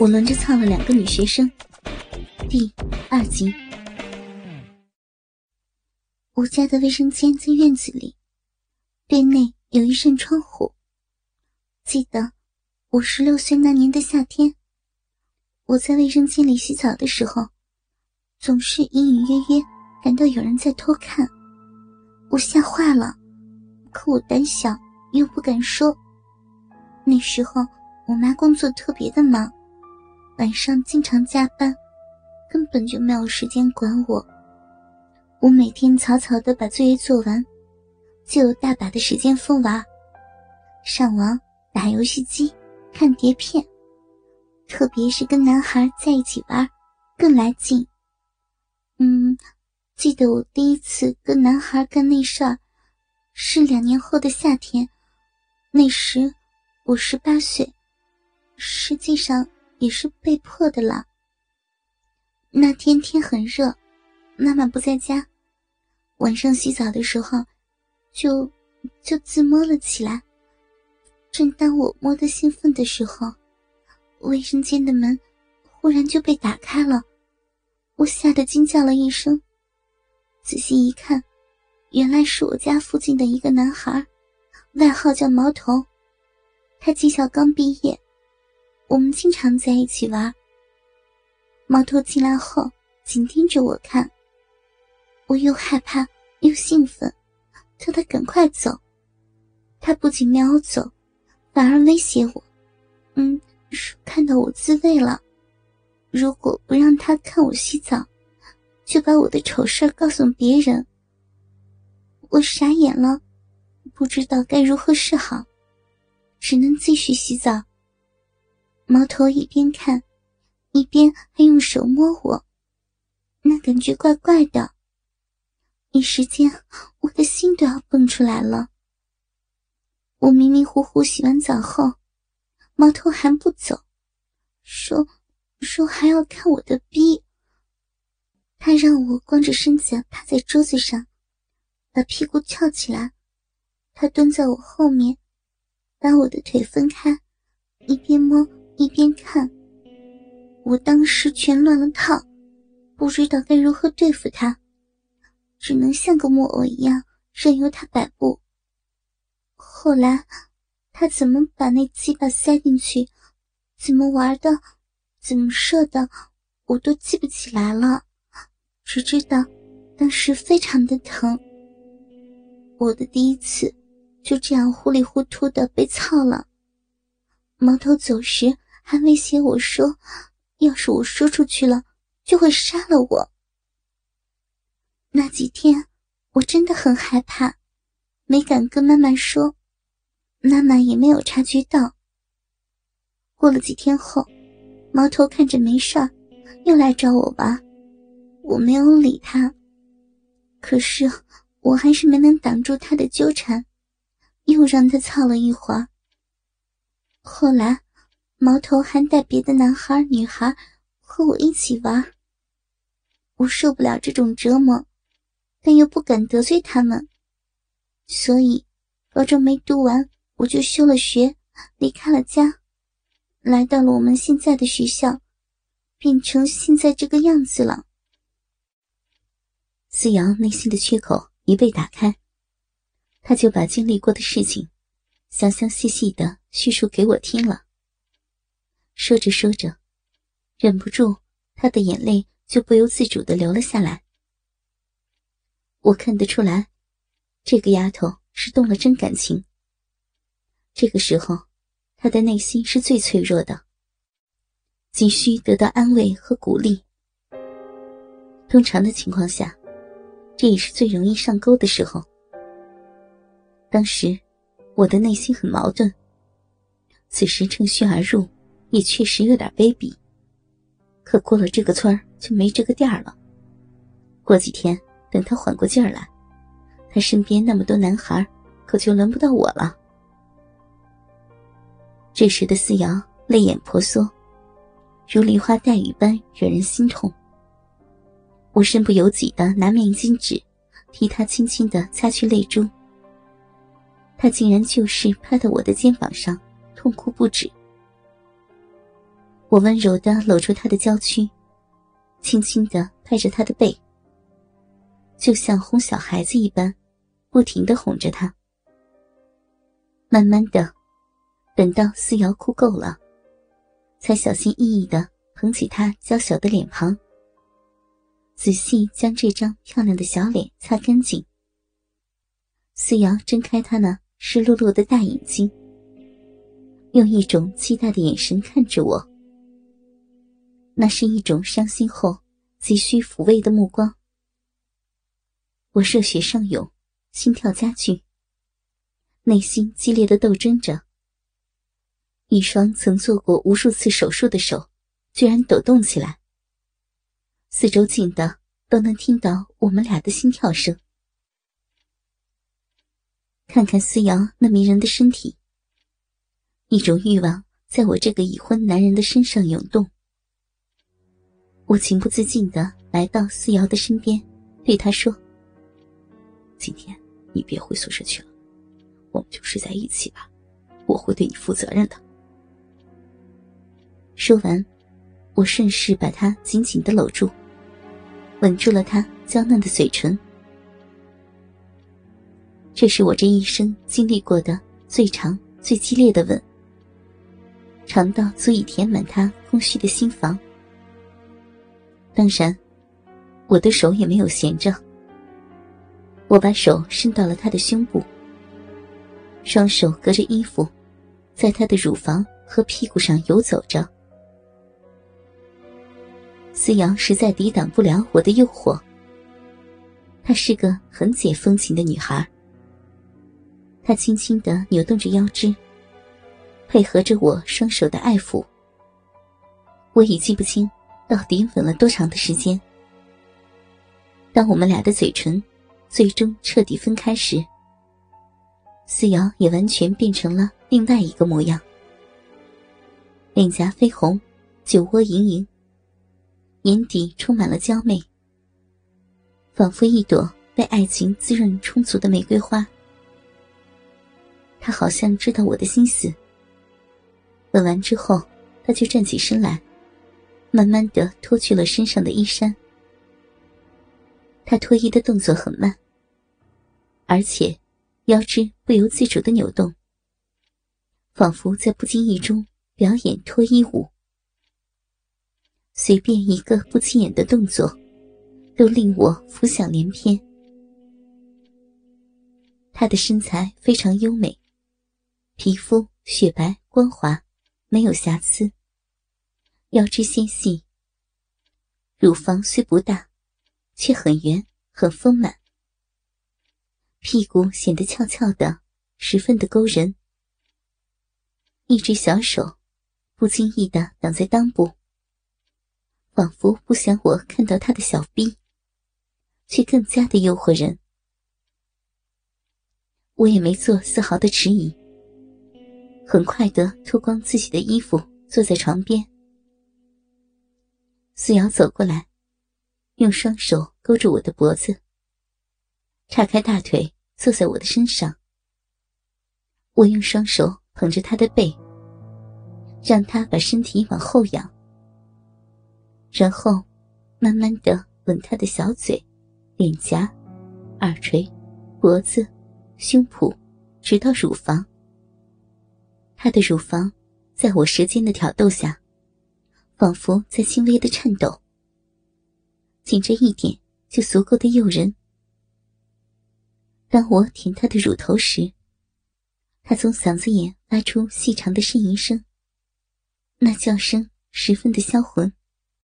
我轮着操了两个女学生，第二集。我家的卫生间在院子里，对内有一扇窗户。记得我十六岁那年的夏天，我在卫生间里洗澡的时候，总是隐隐约约感到有人在偷看，我吓坏了。可我胆小又不敢说。那时候我妈工作特别的忙。晚上经常加班，根本就没有时间管我。我每天草草的把作业做完，就有大把的时间疯玩，上网、打游戏机、看碟片，特别是跟男孩在一起玩，更来劲。嗯，记得我第一次跟男孩干那事儿，是两年后的夏天，那时我十八岁，实际上。也是被迫的了。那天天很热，妈妈不在家，晚上洗澡的时候，就就自摸了起来。正当我摸得兴奋的时候，卫生间的门忽然就被打开了，我吓得惊叫了一声。仔细一看，原来是我家附近的一个男孩，外号叫毛头，他技校刚毕业。我们经常在一起玩。猫头进来后，紧盯着我看，我又害怕又兴奋，叫他赶快走。他不仅没有走，反而威胁我：“嗯，说看到我自慰了，如果不让他看我洗澡，就把我的丑事告诉别人。”我傻眼了，不知道该如何是好，只能继续洗澡。毛头一边看，一边还用手摸我，那感觉怪怪的。一时间，我的心都要蹦出来了。我迷迷糊糊洗完澡后，毛头还不走，说说还要看我的逼。他让我光着身子趴在桌子上，把屁股翘起来。他蹲在我后面，把我的腿分开，一边摸。一边看，我当时全乱了套，不知道该如何对付他，只能像个木偶一样任由他摆布。后来，他怎么把那鸡巴塞进去，怎么玩的，怎么射的，我都记不起来了，只知道当时非常的疼。我的第一次就这样糊里糊涂的被操了。毛头走时。还威胁我说：“要是我说出去了，就会杀了我。”那几天我真的很害怕，没敢跟妈妈说，妈妈也没有察觉到。过了几天后，毛头看着没事儿，又来找我玩，我没有理他，可是我还是没能挡住他的纠缠，又让他操了一会儿。后来。毛头还带别的男孩、女孩和我一起玩，我受不了这种折磨，但又不敢得罪他们，所以高中没读完，我就休了学，离开了家，来到了我们现在的学校，变成现在这个样子了。思瑶内心的缺口一被打开，他就把经历过的事情，详详细细的叙述给我听了。说着说着，忍不住，他的眼泪就不由自主的流了下来。我看得出来，这个丫头是动了真感情。这个时候，她的内心是最脆弱的，急需得到安慰和鼓励。通常的情况下，这也是最容易上钩的时候。当时，我的内心很矛盾，此时趁虚而入。也确实有点卑鄙，可过了这个村就没这个店了。过几天等他缓过劲儿来，他身边那么多男孩，可就轮不到我了。这时的思瑶泪眼婆娑，如梨花带雨般惹人心痛。我身不由己的拿面巾纸替他轻轻的擦去泪珠，他竟然就是趴在我的肩膀上痛哭不止。我温柔的搂住他的娇躯，轻轻的拍着他的背，就像哄小孩子一般，不停的哄着他。慢慢的，等到思瑶哭够了，才小心翼翼的捧起她娇小的脸庞，仔细将这张漂亮的小脸擦干净。思瑶睁开她那湿漉漉的大眼睛，用一种期待的眼神看着我。那是一种伤心后急需抚慰的目光。我热血上涌，心跳加剧，内心激烈的斗争着。一双曾做过无数次手术的手，居然抖动起来。四周近的都能听到我们俩的心跳声。看看思瑶那迷人的身体，一种欲望在我这个已婚男人的身上涌动。我情不自禁的来到思瑶的身边，对她说：“今天你别回宿舍去了，我们就睡在一起吧，我会对你负责任的。”说完，我顺势把她紧紧的搂住，吻住了她娇嫩的嘴唇。这是我这一生经历过的最长、最激烈的吻，长到足以填满她空虚的心房。当然，我的手也没有闲着。我把手伸到了他的胸部，双手隔着衣服，在他的乳房和屁股上游走着。思瑶实在抵挡不了我的诱惑。她是个很解风情的女孩。她轻轻的扭动着腰肢，配合着我双手的爱抚。我已记不清。到底吻了多长的时间？当我们俩的嘴唇最终彻底分开时，思瑶也完全变成了另外一个模样，脸颊绯红，酒窝盈盈，眼底充满了娇媚，仿佛一朵被爱情滋润充足的玫瑰花。他好像知道我的心思。吻完之后，他就站起身来。慢慢的脱去了身上的衣衫，他脱衣的动作很慢，而且腰肢不由自主的扭动，仿佛在不经意中表演脱衣舞。随便一个不起眼的动作，都令我浮想联翩。他的身材非常优美，皮肤雪白光滑，没有瑕疵。腰肢纤细，乳房虽不大，却很圆很丰满。屁股显得翘翘的，十分的勾人。一只小手不经意的挡在裆部，仿佛不想我看到他的小臂，却更加的诱惑人。我也没做丝毫的迟疑，很快的脱光自己的衣服，坐在床边。思瑶走过来，用双手勾住我的脖子，岔开大腿坐在我的身上。我用双手捧着他的背，让他把身体往后仰，然后慢慢的吻他的小嘴、脸颊、耳垂、脖子、胸脯，直到乳房。他的乳房在我舌尖的挑逗下。仿佛在轻微的颤抖，仅这一点就足够的诱人。当我舔他的乳头时，他从嗓子眼发出细长的呻吟声，那叫声十分的销魂。